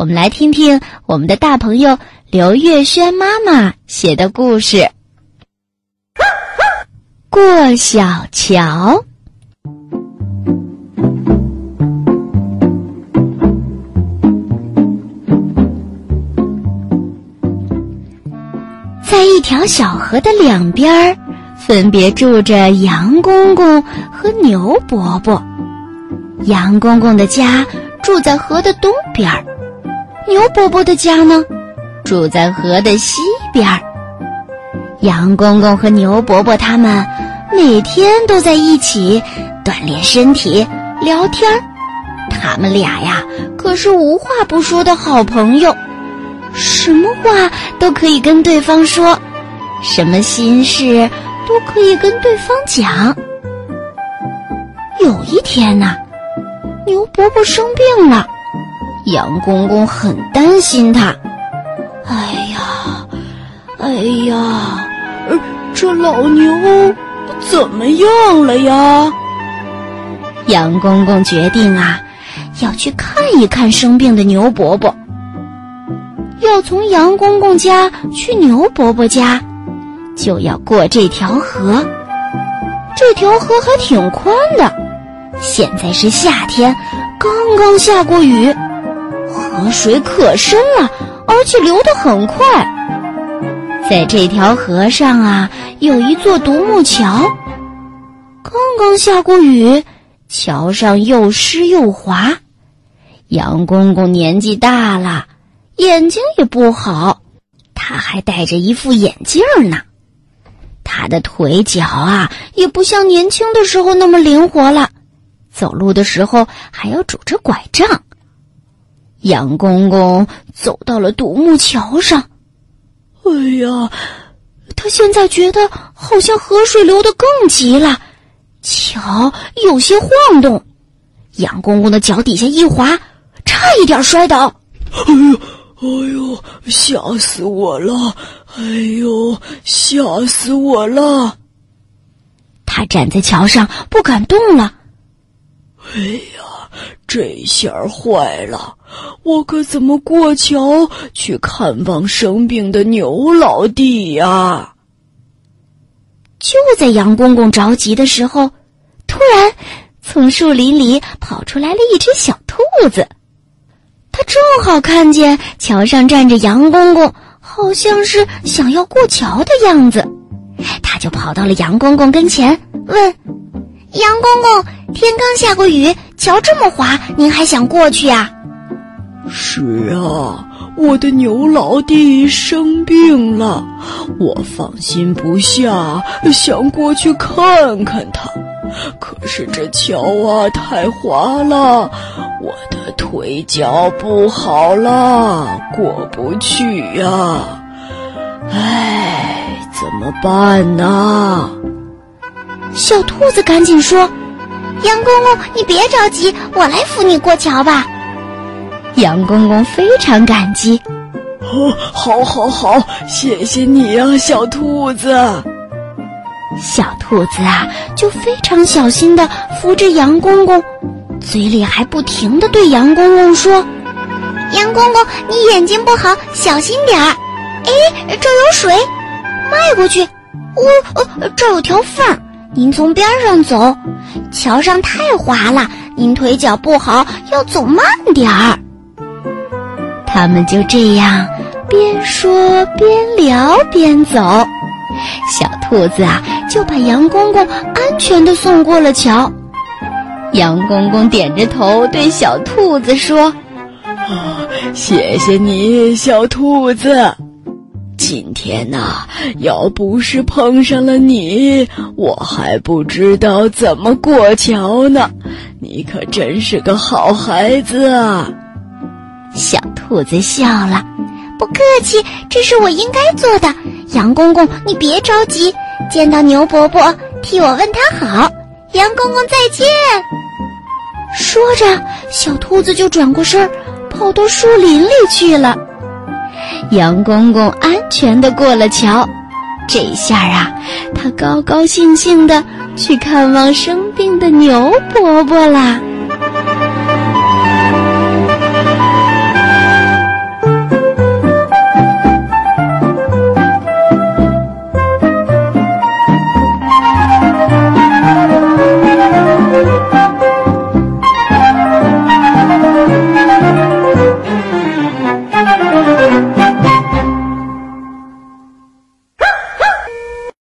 我们来听听我们的大朋友刘月轩妈妈写的故事《过小桥》。在一条小河的两边儿，分别住着羊公公和牛伯伯。羊公公的家住在河的东边儿，牛伯伯的家呢，住在河的西边儿。羊公公和牛伯伯他们每天都在一起锻炼身体、聊天儿。他们俩呀，可是无话不说的好朋友。什么话都可以跟对方说，什么心事都可以跟对方讲。有一天呐，牛伯伯生病了，杨公公很担心他。哎呀，哎呀，这老牛怎么样了呀？杨公公决定啊，要去看一看生病的牛伯伯。要从杨公公家去牛伯伯家，就要过这条河。这条河还挺宽的。现在是夏天，刚刚下过雨，河水可深了，而且流得很快。在这条河上啊，有一座独木桥。刚刚下过雨，桥上又湿又滑。杨公公年纪大了。眼睛也不好，他还戴着一副眼镜呢。他的腿脚啊，也不像年轻的时候那么灵活了，走路的时候还要拄着拐杖。杨公公走到了独木桥上，哎呀，他现在觉得好像河水流得更急了，桥有些晃动。杨公公的脚底下一滑，差一点摔倒。哎呦！哎呦，吓死我了！哎呦，吓死我了！他站在桥上不敢动了。哎呀，这下坏了！我可怎么过桥去看望生病的牛老弟呀？就在杨公公着急的时候，突然从树林里跑出来了一只小兔子。他正好看见桥上站着杨公公，好像是想要过桥的样子，他就跑到了杨公公跟前，问：“杨公公，天刚下过雨，桥这么滑，您还想过去呀？”“是啊，我的牛老弟生病了，我放心不下，想过去看看他。可是这桥啊太滑了，我的。”腿脚不好了，过不去呀！哎，怎么办呢？小兔子赶紧说：“杨公公，你别着急，我来扶你过桥吧。”杨公公非常感激：“哦，好，好，好，谢谢你啊，小兔子。”小兔子啊，就非常小心的扶着杨公公。嘴里还不停的对杨公公说：“杨公公，你眼睛不好，小心点儿。哎，这有水，迈过去。哦，哦，这有条缝，您从边上走。桥上太滑了，您腿脚不好，要走慢点儿。”他们就这样边说边聊边走，小兔子啊就把杨公公安全的送过了桥。杨公公点着头对小兔子说：“啊，谢谢你，小兔子。今天呐，要不是碰上了你，我还不知道怎么过桥呢。你可真是个好孩子啊！”小兔子笑了：“不客气，这是我应该做的。杨公公，你别着急，见到牛伯伯，替我问他好。杨公公再见。”说着，小兔子就转过身，跑到树林里去了。杨公公安全的过了桥，这下啊，他高高兴兴的去看望生病的牛伯伯啦。